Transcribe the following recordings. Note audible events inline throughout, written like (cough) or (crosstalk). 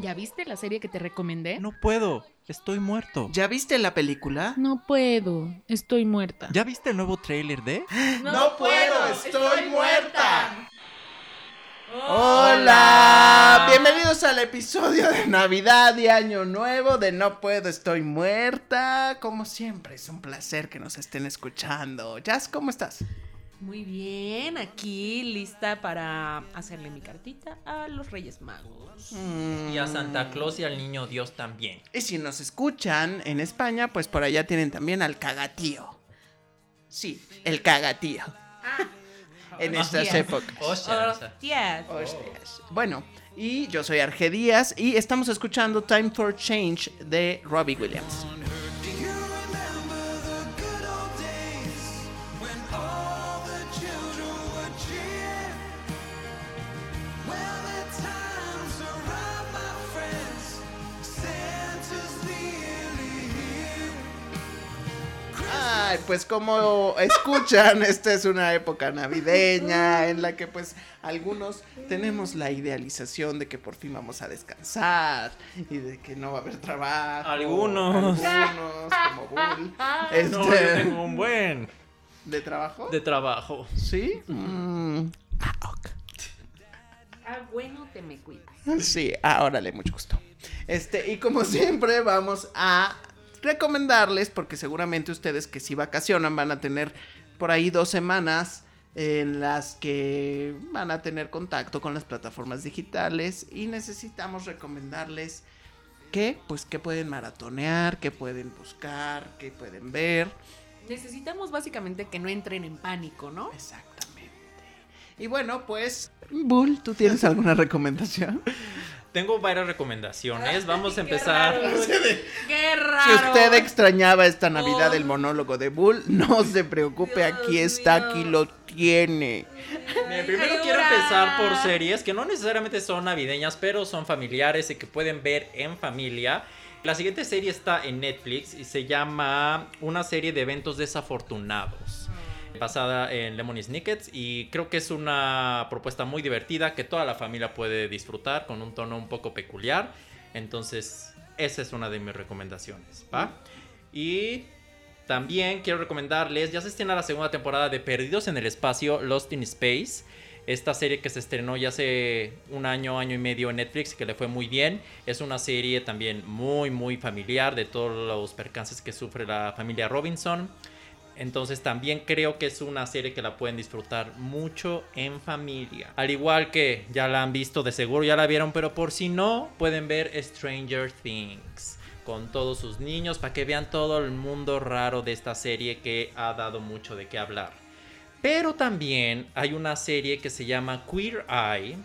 ¿Ya viste la serie que te recomendé? No puedo, estoy muerto. ¿Ya viste la película? No puedo, estoy muerta. ¿Ya viste el nuevo tráiler de? (gasps) No, puedo, estoy, muerta. Hola, bienvenidos al episodio de Navidad y Año Nuevo de No Puedo, Estoy Muerta. Como siempre, es un placer que nos estén escuchando. Jazz, ¿cómo estás? Muy bien, aquí lista para hacerle mi cartita a los Reyes Magos. Y a Santa Claus y al Niño Dios también. Y si nos escuchan en España, pues por allá tienen también al cagatío. Sí, el cagatío. en estas Hostias. épocas. Hostias. Hostias. Bueno, y yo soy Arge Díaz y estamos escuchando Time for Change de Robbie Williams. Ay, pues como escuchan, esta es una época navideña en la que pues algunos tenemos la idealización de que por fin vamos a descansar y de que no va a haber trabajo. Algunos. Algunos, (laughs) como Bull. Este, No, yo tengo un buen ¿De trabajo? de trabajo. ¿Sí? Mm, ah, ok. Ah, bueno, te me cuidas. Sí, ah, órale, mucho gusto. Este, y como siempre, vamos a recomendarles, porque seguramente ustedes que si vacacionan van a tener por ahí dos semanas en las que van a tener contacto con las plataformas digitales y necesitamos recomendarles que, pues, que pueden maratonear, que pueden buscar, que pueden ver. Necesitamos básicamente que no entren en pánico, ¿no? Exactamente. Y bueno, pues, Bull, ¿tú tienes alguna recomendación? (laughs) Tengo varias recomendaciones. Vamos a empezar. ¡Qué raro! Si usted extrañaba esta Navidad Oh. el monólogo de Bull, no se preocupe, Dios aquí está, mío. aquí lo tiene. Bien, primero Ay, quiero empezar por series que no necesariamente son navideñas, pero son familiares y que pueden ver en familia. La siguiente serie está en Netflix y se llama Una serie de eventos desafortunados. Basada en Lemony Snickets y creo que es una propuesta muy divertida que toda la familia puede disfrutar con un tono un poco peculiar. Entonces, esa es una de mis recomendaciones, ¿va? Y también quiero recomendarles, ya se estrena la segunda temporada de Perdidos en el Espacio, Lost in Space. Esta serie que se estrenó ya hace un año, año y medio en Netflix que le fue muy bien. Es una serie también muy, muy familiar de todos los percances que sufre la familia Robinson. Entonces también creo que es una serie que la pueden disfrutar mucho en familia. Al igual que ya la han visto, de seguro ya la vieron, pero por si no, pueden ver Stranger Things con todos sus niños para que vean todo el mundo raro de esta serie que ha dado mucho de qué hablar. Pero también hay una serie que se llama Queer Eye,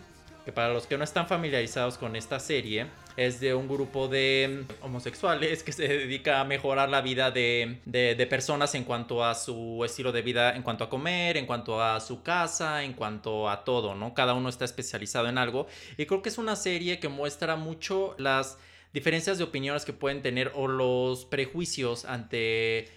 que para los que no están familiarizados con esta serie, es de un grupo de homosexuales que se dedica a mejorar la vida de, de- de personas en cuanto a su estilo de vida, en cuanto a comer, en cuanto a su casa, en cuanto a todo, ¿no? Cada uno está especializado en algo. Y creo que es una serie que muestra mucho las diferencias de opiniones que pueden tener o los prejuicios ante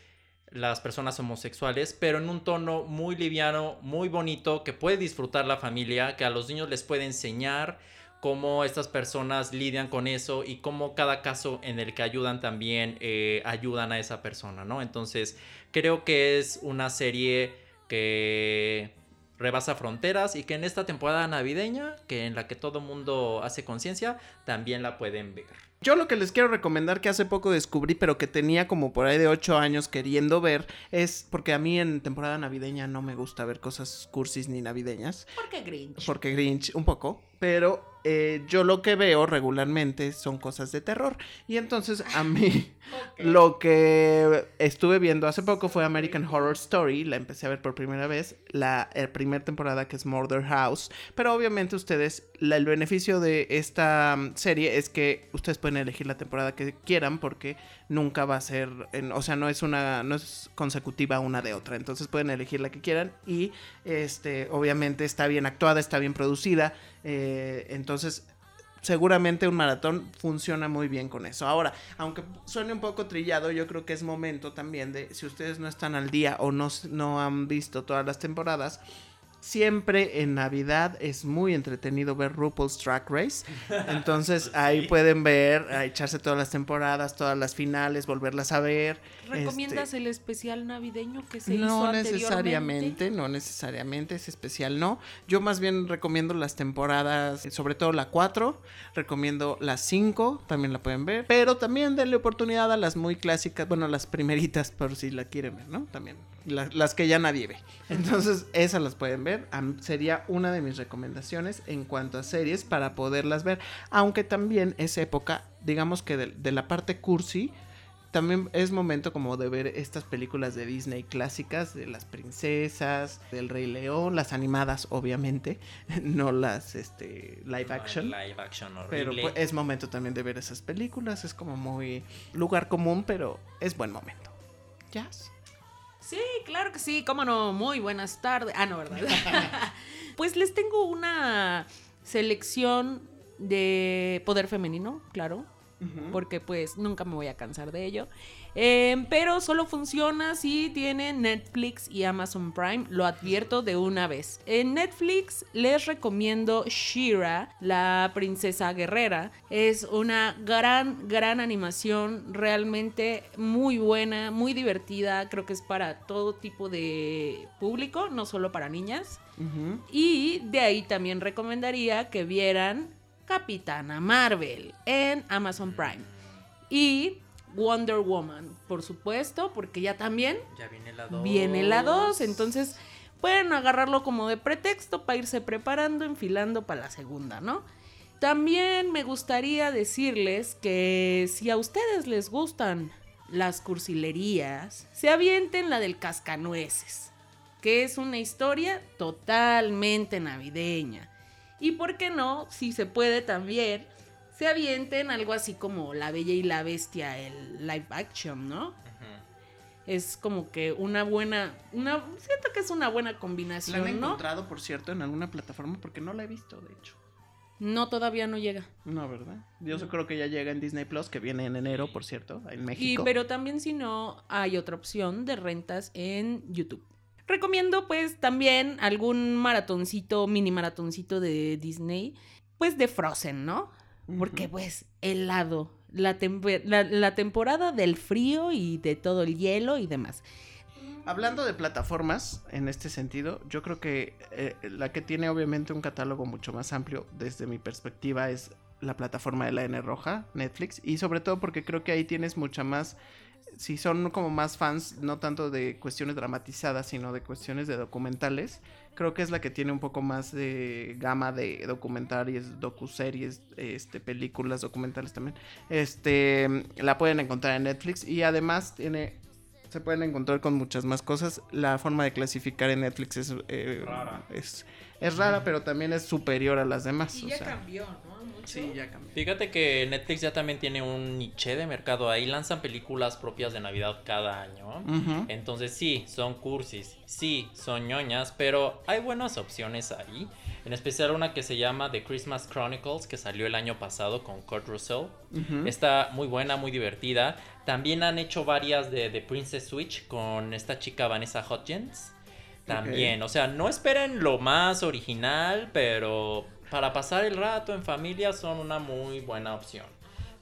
las personas homosexuales, pero en un tono muy liviano, muy bonito, que puede disfrutar la familia, que a los niños les puede enseñar cómo estas personas lidian con eso y cómo cada caso en el que ayudan también eh, ayudan a esa persona, ¿no? Entonces creo que es una serie que rebasa fronteras y que en esta temporada navideña, que en la que todo mundo hace conciencia, también la pueden ver. Yo lo que les quiero recomendar que hace poco descubrí, pero que tenía como por ahí de 8 años queriendo ver, es porque a mí en temporada navideña no me gusta ver cosas cursis ni navideñas, ¿Por qué Grinch? porque Grinch un poco, pero eh, yo lo que veo regularmente son cosas de terror. Y entonces a mí lo que estuve viendo hace poco fue American Horror Story, la empecé a ver por primera vez, la primera temporada que es Murder House, pero obviamente ustedes, la- el beneficio de esta mm, serie es que ustedes pueden elegir la temporada que quieran porque nunca va a ser, en- o sea, no es una, no es consecutiva una de otra, entonces pueden elegir la que quieran. Y este, obviamente está bien actuada, está bien producida, eh, entonces seguramente un maratón funciona muy bien con eso. Ahora, aunque suene un poco trillado, yo creo que es momento también de, si ustedes no están al día o no, no han visto todas las temporadas, Siempre en Navidad es muy entretenido ver RuPaul's Track Race. (laughs) Entonces ahí pueden ver, a echarse todas las temporadas, todas las finales, volverlas a ver. ¿Recomiendas Este, el especial navideño que se hizo no anteriormente? necesariamente, no necesariamente, es especial, no. Yo más bien recomiendo las temporadas, sobre todo la 4, recomiendo la 5, también la pueden ver, pero también denle oportunidad a las muy clásicas, bueno, las primeritas (laughs) por si la quieren ver, ¿no? También, la- las que ya nadie ve. Entonces, esas las pueden ver, Am- sería una de mis recomendaciones en cuanto a series para poderlas ver, aunque también es época, digamos que de, de la parte cursi, también es momento como de ver estas películas de Disney clásicas, de las princesas, del Rey León, las animadas obviamente, (laughs) no las este live action. Live action Pero horrible. pues, es momento también de ver esas películas, es como muy lugar común, pero es buen momento. Jazz. Sí, claro que sí, cómo no, muy buenas tardes. Ah, no, ¿verdad? (laughs) pues les tengo una selección de poder femenino, claro, porque pues nunca me voy a cansar de ello. Eh, pero solo funciona si tienen Netflix y Amazon Prime, lo advierto de una vez. En Netflix les recomiendo Shira, la princesa guerrera. Es una gran, gran animación, realmente muy buena, muy divertida. Creo que es para todo tipo de público, no solo para niñas. Y de ahí también recomendaría que vieran Capitana Marvel en Amazon Prime. Y Wonder Woman, por supuesto, porque ya también Ya viene la 2. viene la 2. Entonces pueden agarrarlo como de pretexto para irse preparando, enfilando para la segunda, ¿no? También me gustaría decirles que si a ustedes les gustan las cursilerías, se avienten la del cascanueces, que es una historia totalmente navideña. Y por qué no, si se puede también, se avienten algo así como La Bella y la Bestia, el live action, ¿no? Es como que una buena, una, siento que es una buena La han combinación, ¿no? encontrado, por cierto, en alguna plataforma porque no la he visto, de hecho. No, todavía no llega. No, ¿verdad? Yo creo que ya llega en Disney Plus, que viene en enero, por cierto, en Y, México. pero también si no, hay otra opción de rentas en YouTube. Recomiendo pues también algún maratoncito, mini maratoncito de Disney, pues de Frozen, ¿no? Porque pues helado, la, tempe- la, la temporada del frío y de todo el hielo y demás. Hablando de plataformas, en este sentido, yo creo que eh, la que tiene obviamente un catálogo mucho más amplio desde mi perspectiva es la plataforma de la N Roja, Netflix, y sobre todo porque creo que ahí tienes mucha más, si son como más fans, no tanto de cuestiones dramatizadas, sino de cuestiones de documentales, creo que es la que tiene un poco más de gama de documentales, docuseries, este, películas documentales también. Este, la pueden encontrar en Netflix y además tiene se pueden encontrar con muchas más cosas. La forma de clasificar en Netflix es, eh, Rara. es, es rara, pero también es superior a las demás. Y o ya sea, cambió, ¿no? Sí, ya cambió. Fíjate que Netflix ya también tiene un niche de mercado ahí. Lanzan películas propias de Navidad cada año. Entonces sí, son cursis, sí, son ñoñas, pero hay buenas opciones ahí. En especial una que se llama The Christmas Chronicles, que salió el año pasado con Kurt Russell. Está muy buena, muy divertida. También han hecho varias de The Princess Switch con esta chica Vanessa Hudgens. También, o sea, no esperen lo más original, pero para pasar el rato en familia son una muy buena opción.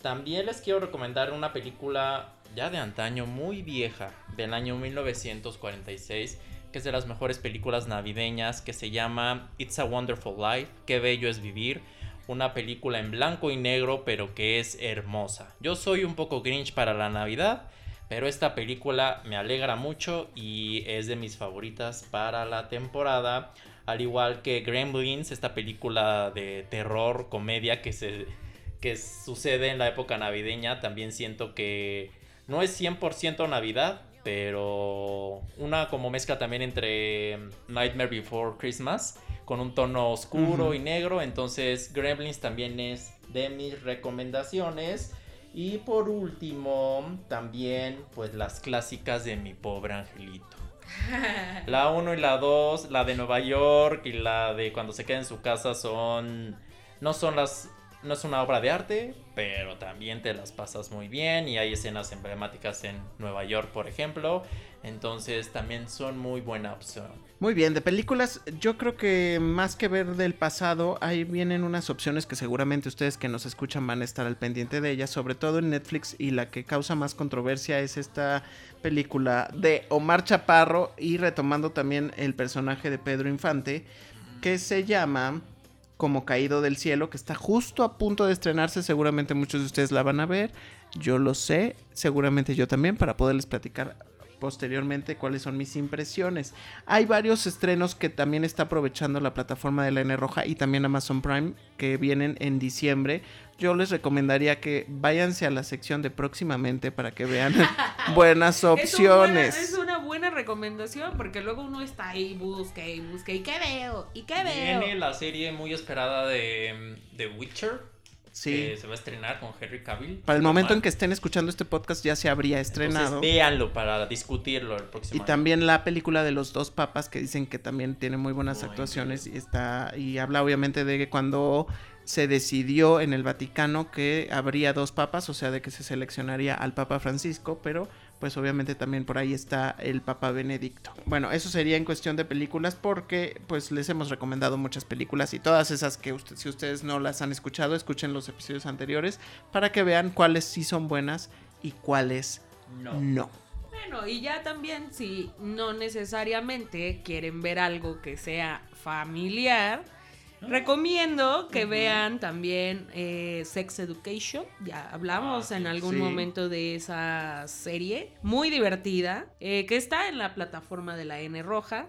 También les quiero recomendar una película ya de antaño, muy vieja, del año 1946, que es de las mejores películas navideñas, que se llama It's a Wonderful Life, Qué bello es vivir. Una película en blanco y negro, pero que es hermosa. Yo soy un poco grinch para la Navidad, pero esta película me alegra mucho y es de mis favoritas para la temporada. Al igual que Gremlins, esta película de terror, comedia que, se, que sucede en la época navideña, también siento que no es 100% Navidad, pero una como mezcla también entre Nightmare Before Christmas, con un tono oscuro y negro. Entonces Gremlins también es de mis recomendaciones. Y por último, también pues las clásicas de mi pobre angelito. (laughs) La 1 y la 2, la de Nueva York y la de cuando se queda en su casa son... No son las no es una obra de arte, pero también te las pasas muy bien y hay escenas emblemáticas en Nueva York, por ejemplo. Entonces también son muy buena opción. Muy bien, de películas, yo creo que más que ver del pasado, ahí vienen unas opciones que seguramente ustedes que nos escuchan van a estar al pendiente de ellas, sobre todo en Netflix, y la que causa más controversia es esta película de Omar Chaparro y retomando también el personaje de Pedro Infante, que se llama Como Caído del Cielo, que está justo a punto de estrenarse, seguramente muchos de ustedes la van a ver, yo lo sé, seguramente yo también, para poderles platicar posteriormente cuáles son mis impresiones. Hay varios estrenos que también está aprovechando la plataforma de la N Roja y también Amazon Prime que vienen en diciembre. Yo les recomendaría que váyanse a la sección de próximamente para que vean (laughs) buenas Es, un buena- opciones. es una buena recomendación porque luego uno está ahí, busca y busca. ¿Y qué veo? ¿Y qué veo? Viene la serie muy esperada de mm, The Witcher. Sí. Que se va a estrenar con Henry Cavill. Para el momento mal. en que estén escuchando este podcast ya se habría estrenado. Entonces, véanlo para discutirlo el próximo Y año. también la película de los dos papas que dicen que también tiene muy buenas Muy actuaciones y está y habla obviamente de que cuando se decidió en el Vaticano que habría dos papas, o sea, de que se seleccionaría al Papa Francisco, pero pues obviamente también por ahí está el Papa Benedicto. Bueno, eso sería en cuestión de películas porque pues les hemos recomendado muchas películas y todas esas que usted, si ustedes no las han escuchado, escuchen los episodios anteriores para que vean cuáles sí son buenas y cuáles No. no. Bueno, y ya también si no necesariamente quieren ver algo que sea familiar, recomiendo que vean también eh, Sex Education. Ya hablamos Ah, en algún Sí. momento de esa serie, muy divertida, eh, que está en la plataforma de la N Roja.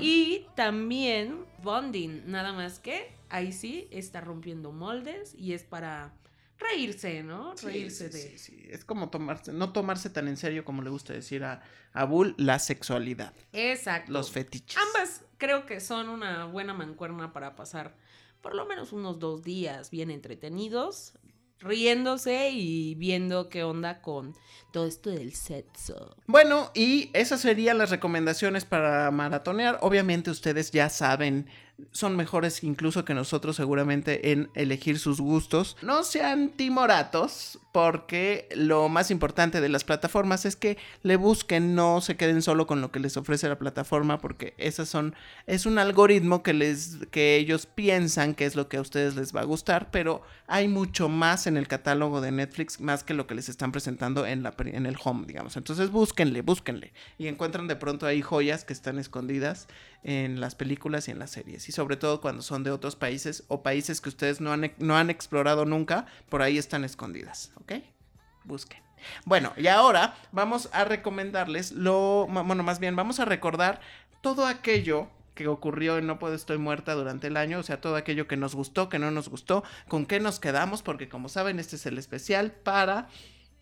Y también Bonding, nada más que ahí sí está rompiendo moldes y es para reírse, ¿no? Reírse sí, de... sí, sí. Es como tomarse, no tomarse tan en serio como le gusta decir a, a Bull, la sexualidad, Exacto. los fetiches. Ambas creo que son una buena mancuerna para pasar por lo menos unos dos días bien entretenidos, riéndose y viendo qué onda con todo esto del sexo. Bueno, y esas serían las recomendaciones para maratonear. Obviamente ustedes ya saben, son mejores incluso que nosotros seguramente en elegir sus gustos. No sean timoratos, porque lo más importante de las plataformas es que le busquen, no se queden solo con lo que les ofrece la plataforma, porque esas son, es un algoritmo que les, que ellos piensan que es lo que a ustedes les va a gustar, pero hay mucho más en el catálogo de Netflix, más que lo que les están presentando en la en el home, digamos. Entonces búsquenle, búsquenle y encuentran de pronto ahí joyas que están escondidas en las películas y en las series y sobre todo cuando son de otros países o países que ustedes no han, e- no han explorado nunca, por ahí están escondidas, ¿ok? Busquen. Bueno, y ahora vamos a recomendarles lo, bueno, más bien vamos a recordar todo aquello que ocurrió en No Puedo Estoy Muerta durante el año, o sea, todo aquello que nos gustó, que no nos gustó, con qué nos quedamos, porque como saben, este es el especial para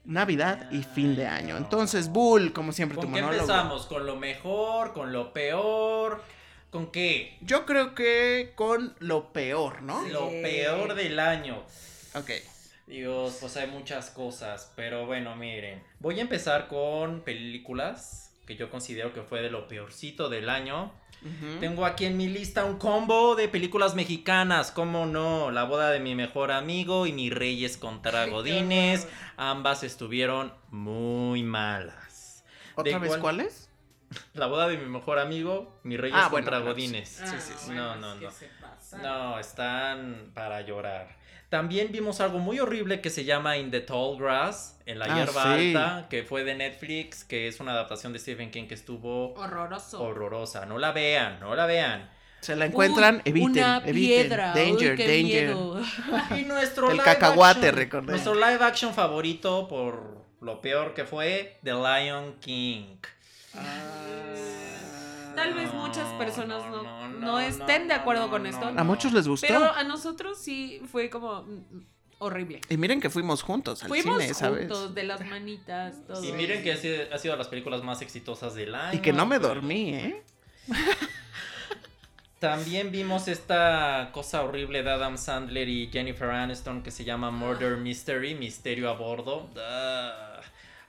Navidad y fin de año. Entonces, Bull, como siempre, tu ¿Con qué monólogo. empezamos? ¿Con lo mejor? ¿Con lo peor? ¿Con qué? Yo creo que con lo peor, ¿no? Lo peor del año. Ok. Dios, pues hay muchas cosas, pero bueno, miren. Voy a empezar con películas que yo considero que fue de lo peorcito del año. Tengo aquí en mi lista un combo de películas mexicanas, ¿cómo no? La boda de mi mejor amigo y mis reyes contra Godines. Ambas estuvieron muy malas. ¿Otra ¿De vez cuál? cuáles? (laughs) La boda de mi mejor amigo, mis reyes Ah, bueno, contra claro, Godines. Sí, sí, sí. No, no, no. pasa. No, están para llorar. También vimos algo muy horrible que se llama In the Tall Grass, en la Ah, hierba sí. alta, que fue de Netflix, que es una adaptación de Stephen King que estuvo Horroroso. horrorosa. No la vean, no la vean. Se la encuentran, Uy, eviten, Una eviten. piedra. uy, Danger, qué danger. miedo. Y (laughs) nuestro El live cacahuate, action- recordé. Nuestro live action favorito por lo peor que fue The Lion King. Tal vez muchas personas no, no, no, no, estén no, de acuerdo no, con esto. no. A muchos les gustó. Pero a nosotros sí fue como mm, horrible. Y miren que fuimos juntos al Fuimos cine, ¿sabes? juntos, de las manitas, todo. Y miren que ha sido, ha sido las películas más exitosas del año. Y que no me dormí, ¿eh? (laughs) También vimos esta cosa horrible de Adam Sandler y Jennifer Aniston que se llama Murder Mystery, Misterio a bordo. Ah.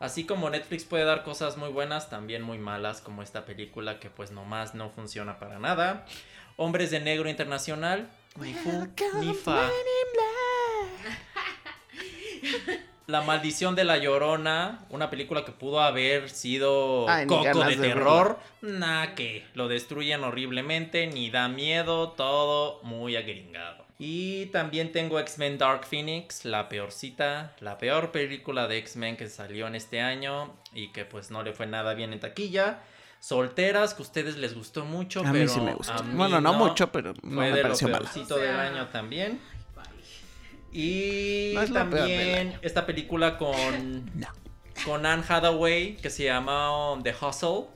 Así como Netflix puede dar cosas muy buenas, también muy malas, como esta película que pues nomás no funciona para nada. Hombres de Negro Internacional, ni fu, ni fa. La maldición de la llorona, una película que pudo haber sido Ay, coco de terror, nah que lo destruyen horriblemente, ni da miedo, todo muy agringado. Y también tengo X-Men Dark Phoenix, la peorcita, la peor película de X-Men que salió en este año y que pues no le fue nada bien en taquilla. Solteras, que a ustedes les gustó mucho, A pero mí sí me gustó. a mí Bueno, no, mucho, pero no fue me de lo pareció mala. peorcito O sea, del año también. Y No también esta película con, (laughs) No. con Anne Hathaway que se llama The Hustle,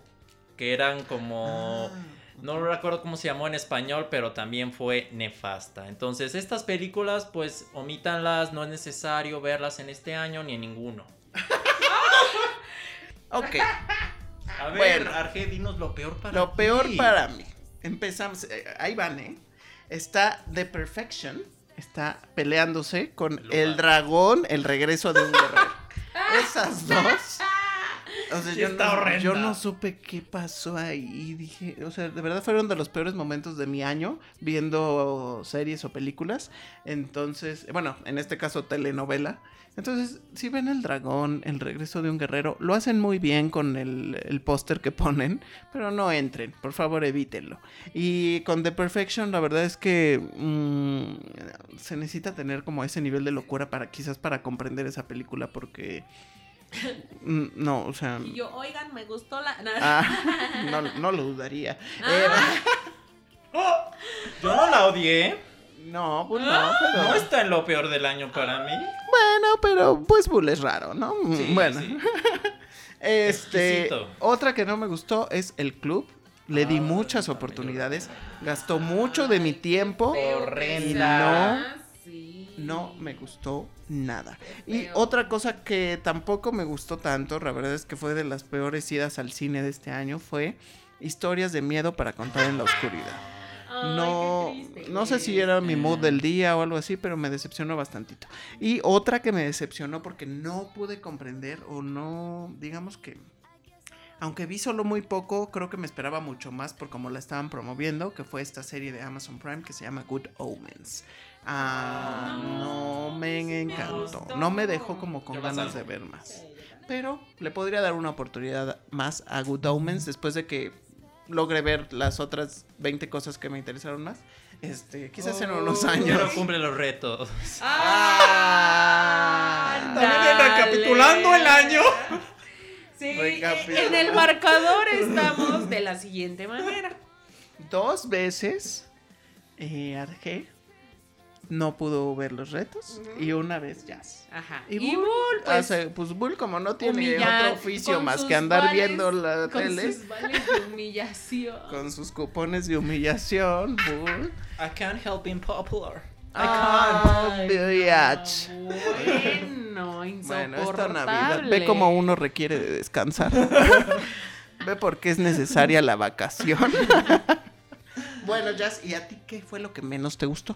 que eran como... Ah. No recuerdo cómo se llamó en español, pero también fue nefasta. Entonces, estas películas, pues, omítanlas, no es necesario verlas en este año ni en ninguno. (laughs) Ok, A ver, Bueno. Arge, dinos lo peor para lo peor ti. para mí. Empezamos, eh, ahí van, ¿eh? Está The Perfection, está peleándose con Lo el dragón, el regreso de un guerrero. (laughs) Esas dos. O sea, Sí yo, está no, horrenda. yo no supe qué pasó ahí. Dije, o sea, de verdad fueron de los peores momentos de mi año viendo series o películas. Entonces, bueno, en este caso telenovela. Entonces, si ven el dragón, el regreso de un guerrero, lo hacen muy bien con el, el póster que ponen, pero no entren, por favor evítenlo. Y con The Perfection, la verdad es que mm, se necesita tener como ese nivel de locura para quizás para comprender esa película, porque no, o sea, Y yo, oigan, me gustó la. (laughs) ah, no, no lo dudaría. Ah. Eh, Yo no la odié. no, pues no, pero No está en lo peor del año para mí. bueno, pero pues Bull es raro, ¿no? Mm, Sí, bueno. sí. (laughs) Este, Exquisito. otra que no me gustó es el club. Le di Ah, muchas oportunidades, gastó mucho de mi tiempo Horrenda. Sí. no me gustó nada. Y otra cosa que tampoco me gustó tanto, la verdad es que fue de las peores idas al cine de este año, fue historias de miedo para contar en la oscuridad. No, no sé si era mi mood del día o algo así, pero me decepcionó bastantito. Y otra que me decepcionó porque no pude comprender o no, digamos que, aunque vi solo muy poco, creo que me esperaba mucho más por cómo la estaban promoviendo, que fue esta serie de Amazon Prime que se llama Good Omens. Ah, no me encantó, no me dejó como con ganas de ver más. Pero le podría dar una oportunidad más a Good Omens después de que logre ver las otras 20 cosas que me interesaron más. Este, quizás en unos Oh. Ya años. no cumple los retos. Ah, También recapitulando el año. Sí, (laughs) en el marcador estamos de la siguiente manera. Dos veces eh, Arge no pudo ver los retos y una vez Jazz. Ajá. Y Y Bull, Bull, pues, o sea, pues Bull como no tiene humillar- otro oficio con más que andar vales- viendo la con tele sus vales de humillación. con sus cupones de humillación, Bull. I can't help being popular. Ah, Ay, bitch. no, Bueno, Bueno, insoportable. esta Navidad, ve cómo uno requiere de descansar. (laughs) ve por qué es necesaria la vacación. (laughs) bueno, Jazz, ¿y a ti qué fue lo que menos te gustó?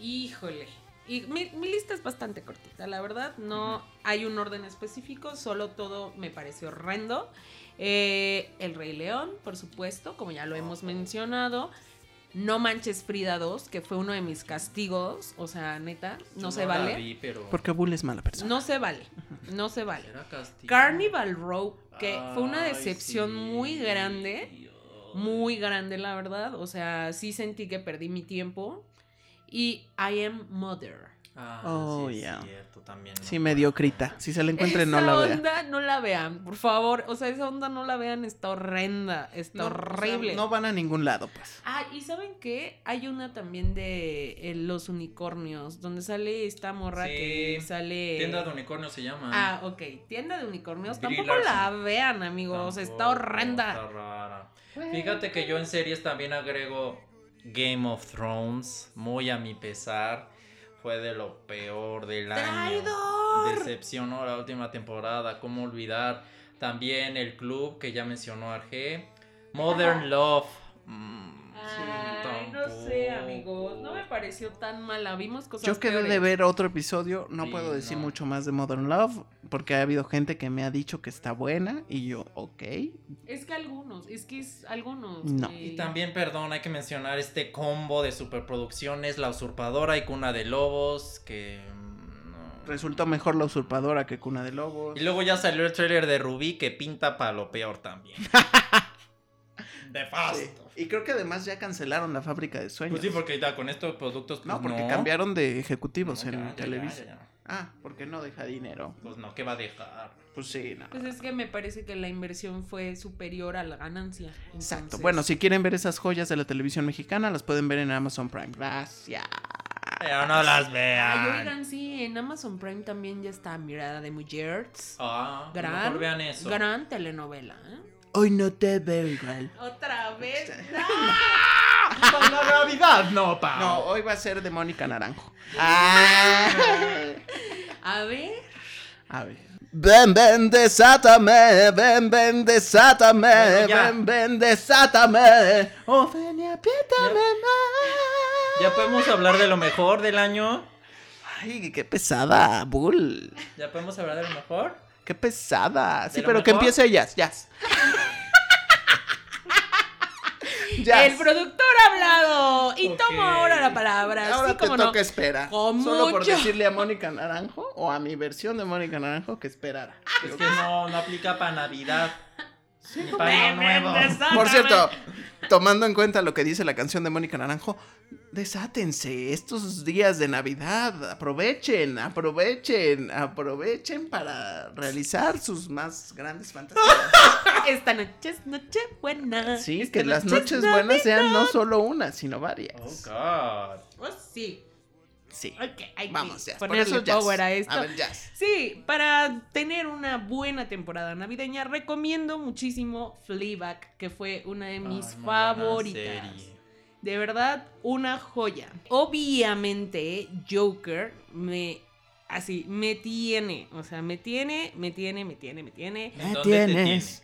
Híjole. Y mi, mi lista es bastante cortita, la verdad. No hay un orden específico, solo todo me pareció horrendo. Eh, El Rey León, por supuesto, como ya lo hemos mencionado. No manches Frida 2, que fue uno de mis castigos. O sea, neta, no Yo se vale. vi, pero Porque Bull es mala persona. No se vale. No se vale. Carnival Row, que fue una decepción sí, muy grande. Dios. Muy grande, la verdad. O sea, sí sentí que perdí mi tiempo. Y I Am Mother. Ah, Oh, sí, es ya. cierto, también. Sí, no. mediocrita. Si se la encuentren, no esa la vean. onda no la vean, por favor. O sea, esa onda no la vean, está horrenda, está No, o sea, horrible. no van a ningún lado, pues. Ah, y ¿saben qué? Hay una también de eh, los unicornios, donde sale esta morra Sí, que sale... Tienda de unicornio se llama. Ah, ok. Tienda de unicornios. Brie Tampoco la vean, amigos. está horrenda. Está rara. Fíjate que yo en series también agrego Game of Thrones, muy a mi pesar. Fue de lo peor del año. ¡Traidor! Decepcionó la última temporada, cómo olvidar. También el club que ya mencionó Arge. Modern Love. mm, Ay, no sé, amigos. No me pareció tan mala. Vimos cosas Yo quedé de ver otro episodio. No Sí, puedo decir no. mucho más de Modern Love. Porque ha habido gente que me ha dicho que está buena. Y yo, ok. Es que algunos, es que es algunos. No. que- Y también, perdón, hay que mencionar este combo de superproducciones, La Usurpadora y Cuna de Lobos, que... mm, no. resultó mejor La Usurpadora que Cuna de Lobos. Y luego ya salió el tráiler de Rubí que pinta para lo peor también. (laughs) de fast. Sí. Y creo que además ya cancelaron la fábrica de sueños. Pues sí, porque ya con estos productos. pues No, porque no. cambiaron de ejecutivos No, en ya, ya, Televisa. ya, ya. Ah, porque no deja dinero. Pues no, ¿qué va a dejar? Pues sí, no. Pues es que me parece que la inversión fue superior a la ganancia. Exacto. Bueno, si quieren ver esas joyas de la televisión mexicana, las pueden ver en Amazon Prime. Gracias. Pero no las vean. Ay, oigan, sí, en Amazon Prime también ya está Mirada de Mujeres. Ah, Gran, mejor vean eso. gran telenovela. ¿eh? Hoy no te veo igual. Otra vez. Para (laughs) la Navidad, no, pa. No, hoy va a ser de Mónica Naranjo. Ah. A ver. A ver. Ven, ven, desátame, ven, ven, desátame, Bueno, ven, ven, desátame. Oh, ven y apriétame más. Ya podemos hablar de lo mejor del año. Ay, qué pesada, Bull. Ya podemos hablar de lo mejor. Qué pesada. Sí, pero que empiece ellas, Jazz. Jazz. (laughs) El productor ha hablado y tomo ahora la palabra. Ahora así te toca no. esperar. Con Solo por decirle a Mónica Naranjo o a mi versión de Mónica Naranjo que esperara. Es que no, no aplica para Navidad. Nuevo. desátame. Por cierto, tomando en cuenta lo que dice la canción de Mónica Naranjo, desátense estos días de Navidad, aprovechen, aprovechen, aprovechen para realizar sus más grandes fantasías. (laughs) Esta noche es noche buena. Sí, Esta que las noche es noches buenas sean no solo una, sino varias. Oh, God. Oh, sí. Sí. Hay Vamos, que ya. Por ponerle eso jazz. power a esto. A ver, jazz. Sí, para tener una buena temporada navideña, recomiendo muchísimo Fleabag, que fue una de mis favoritas. serie. De verdad, una joya. Obviamente, Joker me. Así, me tiene. O sea, me tiene, me tiene, me tiene, me tiene. Me ¿Dónde te tienes.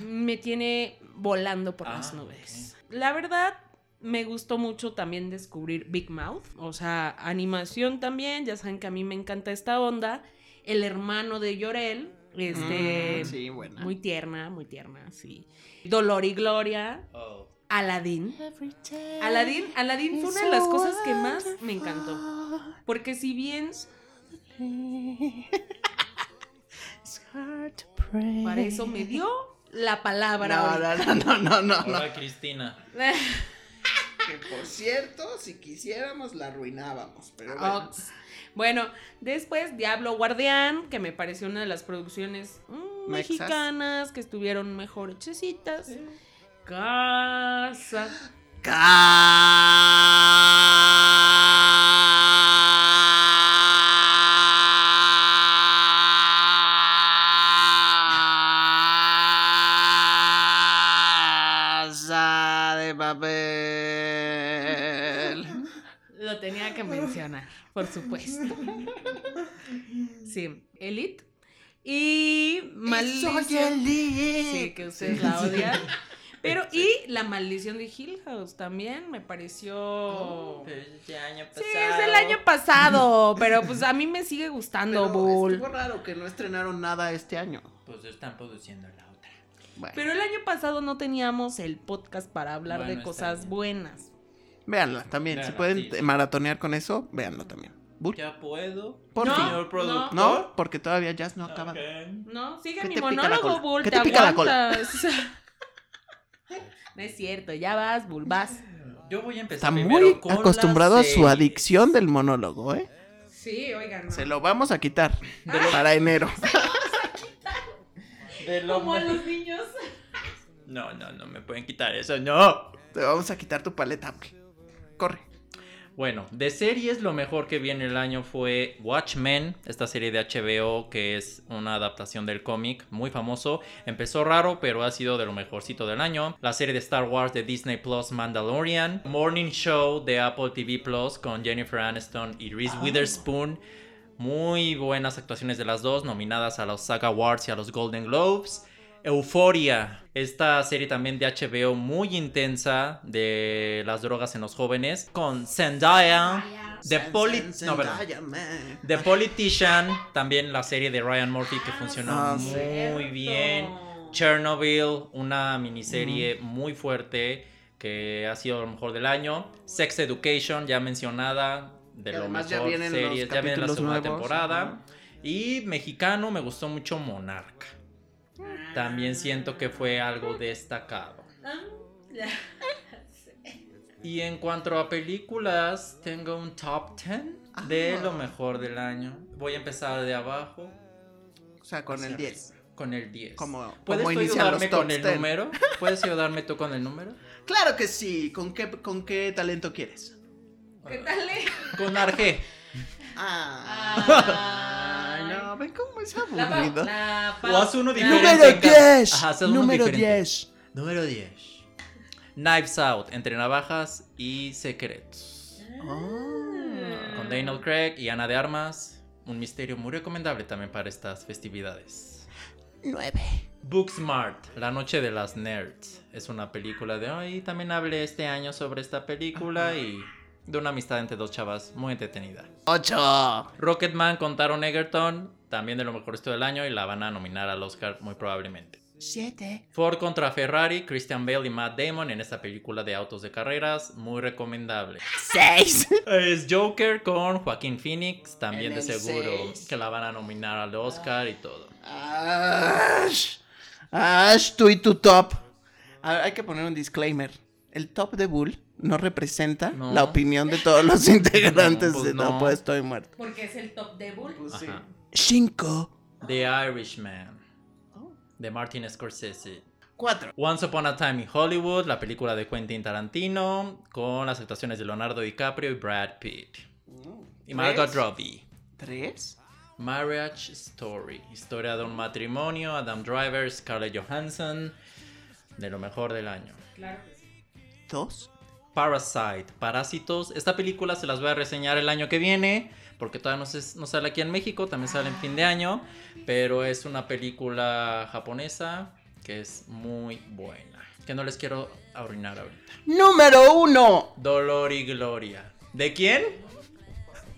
Me tiene volando por Ah, las nubes. La verdad, me gustó mucho también descubrir Big Mouth. O sea, animación también. Ya saben que a mí me encanta esta onda. El hermano de Llorel. Este. Mm, sí, buena. Muy tierna, muy tierna, sí. Dolor y Gloria. Oh. Aladdin. Aladdin, Aladdin fue una de las cosas que más me encantó. Porque si bien (laughs) para eso me dio la palabra. No, no, no, no, no, no. Ahora Cristina. (laughs) Que por cierto, si quisiéramos la arruinábamos, pero bueno. Ox. Bueno, después Diablo Guardián, que me pareció una de las producciones mm, mexicanas que estuvieron mejor hechecitas. Casa. Casa de papel. Tenía que mencionar, por supuesto. Sí, Elite. Y Maldición. Sí, que ustedes la odian. (laughs) Pero, y la maldición de Hill House también me pareció. Este año Sí, pasado. es del año pasado, pero pues a mí me sigue gustando Pero Bull. estuvo raro que no estrenaron nada este año. Pues están produciendo la otra. Bueno, Pero el año pasado no teníamos el podcast para hablar Bueno, de cosas buenas. Véanla también. si Véanla, pueden sí, sí. maratonear con eso, véanlo también. Bull. ¿Ya puedo? Por No, fin. Señor productor. No, porque todavía Jazz no acaba. No, sigue ¿Qué mi monólogo? Bull. ¿Qué te te pica la cola? (laughs) no es cierto, ya vas, Bull, vas. Yo voy a empezar Está muy con acostumbrado a su adicción del monólogo, ¿eh? Sí, oigan. no. Se lo vamos a quitar para enero. (laughs) De lo Como a me- los niños. No, no, no me pueden quitar eso, no. Te vamos a quitar tu paleta. Corre. Bueno, de series lo mejor que vi en el año fue Watchmen, esta serie de HBO que es una adaptación del cómic muy famoso. Empezó raro, pero ha sido de lo mejorcito del año. La serie de Star Wars de Disney Plus Mandalorian. Morning Show de Apple TV Plus con Jennifer Aniston y Reese Witherspoon. Muy buenas actuaciones de las dos, nominadas a los SAG Awards y a los Golden Globes. Euphoria, esta serie también de HBO muy intensa de las drogas en los jóvenes, con Zendaya, The, Poli- no, perdón. The Politician, también la serie de Ryan Murphy que funcionó Ah, muy cierto. bien. Chernobyl, una miniserie muy fuerte que ha sido lo mejor del año. Sex Education, ya mencionada, de lo mejor ya vienen los series. Ya viene la segunda nuevos. temporada. Y mexicano me gustó mucho Monarca. También siento que fue algo destacado. Y en cuanto a películas, tengo un top 10 de Ah. lo mejor del año. Voy a empezar de abajo O sea, con el hacia 10. arriba, Con el 10. Como- ¿Puedes como tú ayudarme con el 10? número? (laughs) ¿Puedes ayudarme tú con el número? Claro que sí. ¿Con qué, con qué talento quieres? ¿Qué tal? eh? Con Arge. Ah. No, ven cómo es La, aburrido. la O haz uno diferente. Número en cada- 10. Ajá, haz uno Número diferente. 10. Número 10. Knives Out, entre navajas y secretos. Ah. Con Daniel Craig y Ana de Armas. Un misterio muy recomendable también para estas festividades. 9. Booksmart, La Noche de las Nerds. Es una película de hoy. También hablé este año sobre esta película y de una amistad entre dos chavas muy entretenida. 8. Rocketman con Taron Egerton, también de lo mejor esto del año y la van a nominar al Oscar muy probablemente. 7. Ford contra Ferrari, Christian Bale y Matt Damon en esta película de autos de carreras, muy recomendable. 6. (laughs) Es Joker con Joaquín Phoenix, también de seguro seis. que la van a nominar al Oscar y todo. Ash. Ash, tú y tu top. Hay que poner un disclaimer. El top de Bull no representa No. la opinión de todos los (laughs) integrantes pues de No, no. pues estoy muerto. Porque es el top de Bull. Ajá. 5. The Irishman, de Martin Scorsese. 4. Once Upon a Time in Hollywood, la película de Quentin Tarantino, con las actuaciones de Leonardo DiCaprio y Brad Pitt. Y Margot Robbie. 3. Marriage Story, historia de un matrimonio, Adam Driver, Scarlett Johansson, de lo mejor del año. Claro que sí. 2. Parasite, Parásitos, esta película se las voy a reseñar el año que viene, porque todavía no, se- no sale aquí en México, también sale en fin de año, pero es una película japonesa que es muy buena, que no les quiero arruinar ahorita. Número 1. Dolor y Gloria. ¿De quién?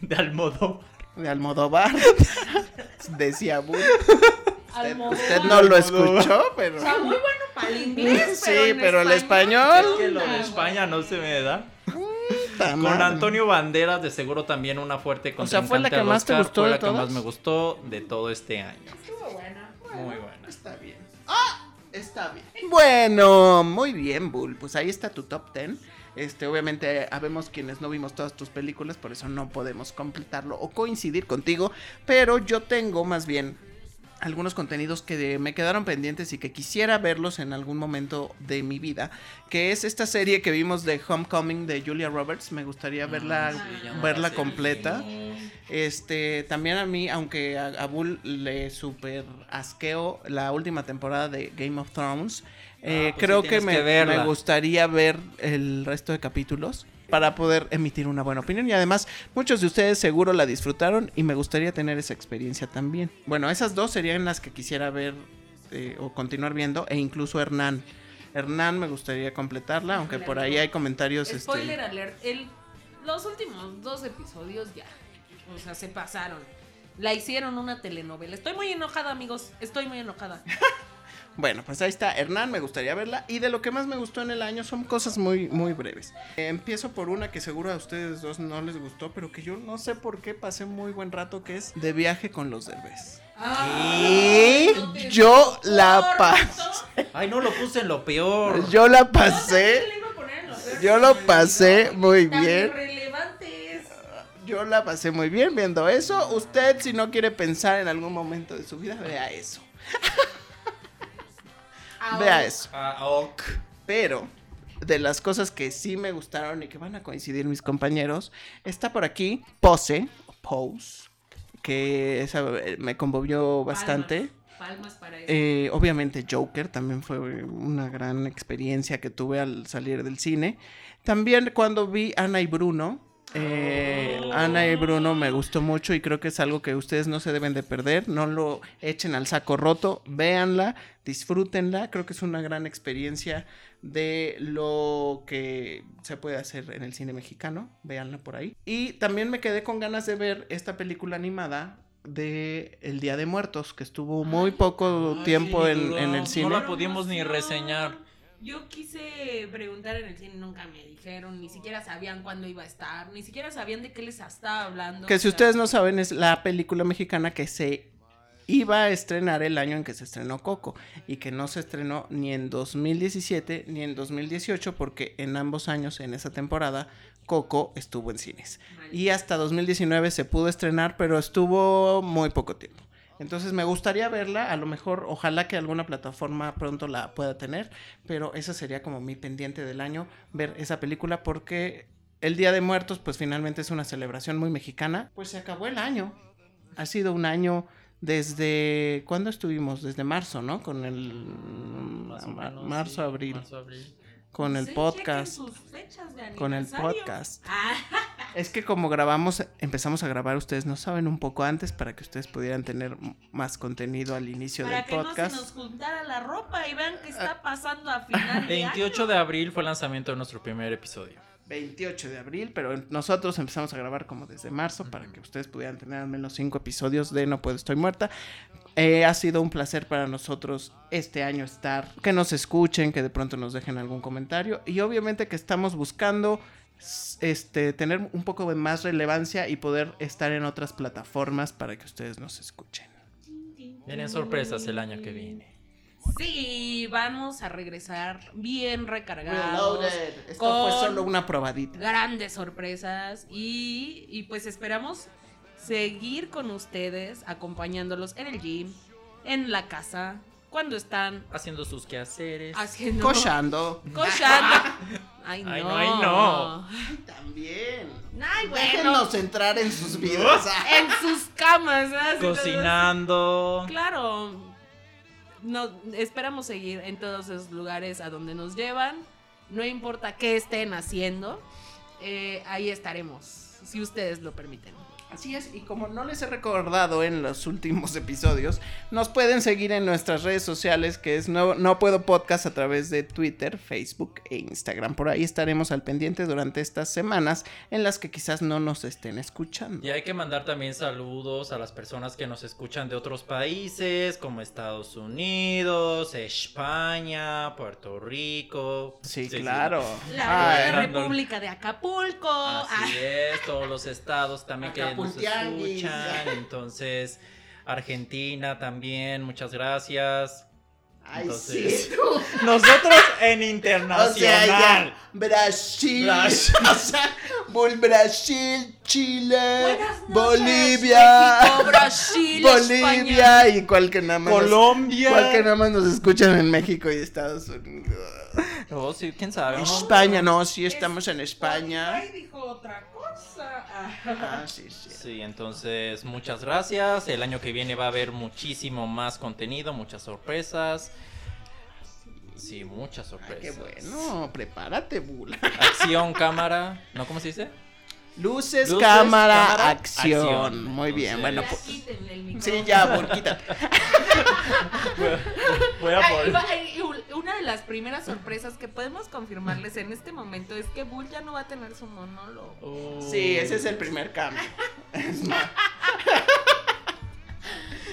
De Almodóvar. De Almodóvar. (laughs) Decía Bull. Usted, usted no lo escuchó, pero. O sea, muy bueno para el inglés, Sí, pero, en pero el Es español. que lo de España no se me da. Puta Con. Antonio Banderas, de seguro también una fuerte O sea, ¿fue la contrincante que más te gustó Fue de la que todas? más me gustó de todo este año. Estuvo buena. Muy buena. Está bien. ¡Ah! Está bien. Bueno, muy bien, Bull. Pues ahí está tu top 10. Este, obviamente, habemos quienes no vimos todas tus películas, por eso no podemos completarlo o coincidir contigo. Pero yo tengo más bien algunos contenidos que de- me quedaron pendientes y que quisiera verlos en algún momento de mi vida. Que es esta serie que vimos de Homecoming de Julia Roberts. Me gustaría verla, Ah, sí, verla la sé. completa. Este, también a mí, aunque a, a Bull le super asqueo la última temporada de Game of Thrones, eh, Ah, pues creo sí que me, que verla. me gustaría ver el resto de capítulos para poder emitir una buena opinión. Y además, muchos de ustedes seguro la disfrutaron y me gustaría tener esa experiencia también. Bueno, esas dos serían las que quisiera ver eh, o continuar viendo, e incluso Hernán. Hernán me gustaría completarla, aunque por ahí hay comentarios. este, Spoiler alert. El, los últimos dos episodios ya. O sea, se pasaron. La hicieron una telenovela. Estoy muy enojada, amigos. Estoy muy enojada. (laughs) Bueno, pues ahí está, Hernán, me gustaría verla. Y de lo que más me gustó en el año son cosas muy, muy breves. Eh, empiezo por una que seguro a ustedes dos no les gustó, pero que yo no sé por qué pasé muy buen rato, que es De viaje con los derbés. Y no te yo la pasé. Ay, no lo puse en lo peor. Yo la pasé. Yo lo pasé muy bien. Yo la pasé muy bien viendo eso. Usted, si no quiere pensar en algún momento de su vida, vea eso. (laughs) Vea eso. Pero de las cosas que sí me gustaron y que van a coincidir mis compañeros, está por aquí Pose, Pose, que esa eh, me conmovió bastante. Palmas, palmas para eso. Eh, obviamente Joker también fue una gran experiencia que tuve al salir del cine. También cuando vi Ana y Bruno. Eh. Ana y Bruno me gustó mucho y creo que es algo que ustedes no se deben de perder. No lo echen al saco roto. Véanla, disfrútenla. Creo que es una gran experiencia de lo que se puede hacer en el cine mexicano. Véanla por ahí. Y también me quedé con ganas de ver esta película animada de El Día de Muertos, que estuvo muy poco Ay, tiempo sí, en, el No cine. la pudimos ni reseñar. Yo quise preguntar en el cine, nunca me dijeron, ni siquiera sabían cuándo iba a estar, ni siquiera sabían de qué les estaba hablando. Que si o sea, ustedes no saben, es la película mexicana que se iba a estrenar el año en que se estrenó Coco y que no se estrenó ni en 2017 ni en 2018 porque en ambos años en esa temporada Coco estuvo en cines. Y hasta 2019 se pudo estrenar, pero estuvo muy poco tiempo. Entonces me gustaría verla, a lo mejor, ojalá que alguna plataforma pronto la pueda tener, pero esa sería como mi pendiente del año, ver esa película porque el Día de Muertos pues finalmente es una celebración muy mexicana. Pues se acabó el año. Ha sido un año desde... ¿Cuándo estuvimos? Desde marzo, ¿no? Con el... Más o ma- menos, marzo, sí, abril. marzo, abril. Con el Sí, podcast. chequen sus fechas de Con el podcast. Ah, Es que como grabamos, empezamos a grabar, ustedes no saben un poco antes para que ustedes pudieran tener más contenido al inicio para del que no podcast. se nos juntara la ropa y vean qué está pasando a final de 28 de abril fue el lanzamiento de nuestro primer episodio. 28 de abril, pero nosotros empezamos a grabar como desde marzo para que ustedes pudieran tener al menos 5 episodios de No Puedo Estoy Muerta. Eh, ha sido un placer para nosotros este año estar, que nos escuchen, que de pronto nos dejen algún comentario y obviamente que estamos buscando este tener un poco de más relevancia y poder estar en otras plataformas para que ustedes nos escuchen. Vienen sorpresas el año que viene. Sí, vamos a regresar bien recargados. Esto con fue solo una probadita. grandes sorpresas y, y pues esperamos seguir con ustedes acompañándolos en el gym, en la casa, cuando están Haciendo sus quehaceres. haciendo Cochando. cochando. (laughs) Ay, no. Ay, no, ay, no. También. Ay, bueno. Déjenos entrar en sus vidas. (laughs) En sus camas. todo- Cocinando. Claro. No, esperamos seguir en todos esos lugares a donde nos llevan. No importa qué estén haciendo. eh, ahí estaremos. Si ustedes lo permiten. Así es, y como no les he recordado en los últimos (laughs) episodios, nos pueden seguir en nuestras redes sociales, que es No, no Puedo Podcast a través de Twitter, Facebook e Instagram. Por ahí estaremos al pendiente durante estas semanas en las que quizás no nos estén escuchando. Y hay que mandar también saludos a las personas que nos escuchan de otros países, como Estados Unidos, España, Puerto Rico. Sí, claro. La Ay, República de Acapulco. Así Ah, es, todos los estados también que nos escuchan. Entonces, Argentina también, muchas gracias. Ay, Entonces- sí, tú. (laughs) Nosotros en O internacional. sea, ya. Brasil. Brasil. (laughs) O sea, Bol- Brasil, Chile, noches, Bolivia. México, Brasil, (laughs) España. Bolivia y cual que nada más. nos- Colombia. cual que nada más nos escuchan en México y Estados Unidos. Oh, sí, quién sabe. ¿no? España, no, sí estamos en España. Ay, dijo otra cosa. Ah. Ah, sí, sí. Sí, entonces muchas gracias. El año que viene va a haber muchísimo más contenido, muchas sorpresas. Sí, muchas Ay, sorpresas. qué bueno, prepárate, Bula. Acción, cámara. ¿No? ¿Cómo se dice? Luces, Luces, cámara, cámara, acción. acción. Muy bien, bueno, pues. el. Sí, ya, Bul, quítate. (laughs) Voy a poner- ay, una de las primeras sorpresas que podemos confirmarles en este momento es que Bull ya no va a tener su monólogo. Oh. Sí, ese es el primer cambio. (laughs)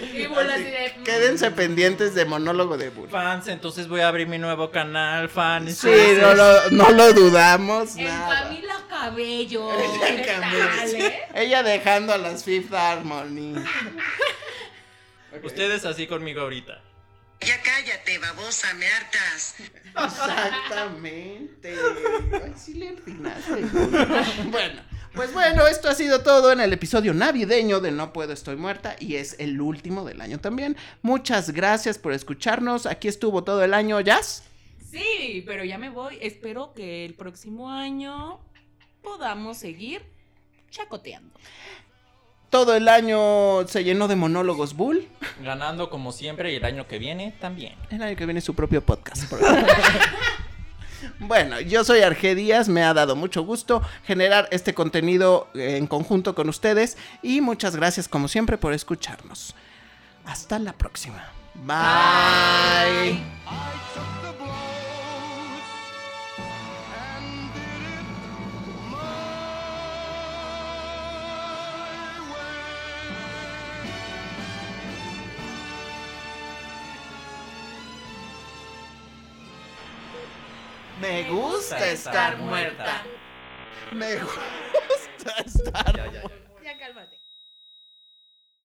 Es más, Y Bull así de. mm, Quédense pendientes de monólogo de Bull. Fans, entonces voy a abrir mi nuevo canal, fans. Sí, no lo, no lo dudamos. En nada. Camila Cabello. Ella ¿Qué cambió, tal, eh? Ella dejando a las Fifth Harmony. (laughs) Ustedes así conmigo ahorita. Ya cállate, babosa, me hartas. Exactamente. (laughs) Ay, sí le bueno, pues bueno, esto ha sido todo en el episodio navideño de No Puedo Estoy Muerta y es el último del año también. Muchas gracias por escucharnos. Aquí estuvo todo el año, Jazz. Sí, pero ya me voy. Espero que el próximo año podamos seguir chacoteando. Todo el año se llenó de monólogos Bull. Ganando como siempre y el año que viene también. El año que viene su propio podcast. (laughs) Bueno, yo soy Arge Díaz, me ha dado mucho gusto generar este contenido eh, en conjunto con ustedes y muchas gracias como siempre por escucharnos. Hasta la próxima. Bye. Bye. Me gusta estar muerta. Me gusta (laughs) estar muerta. Ya, ya, ya. ya cálmate.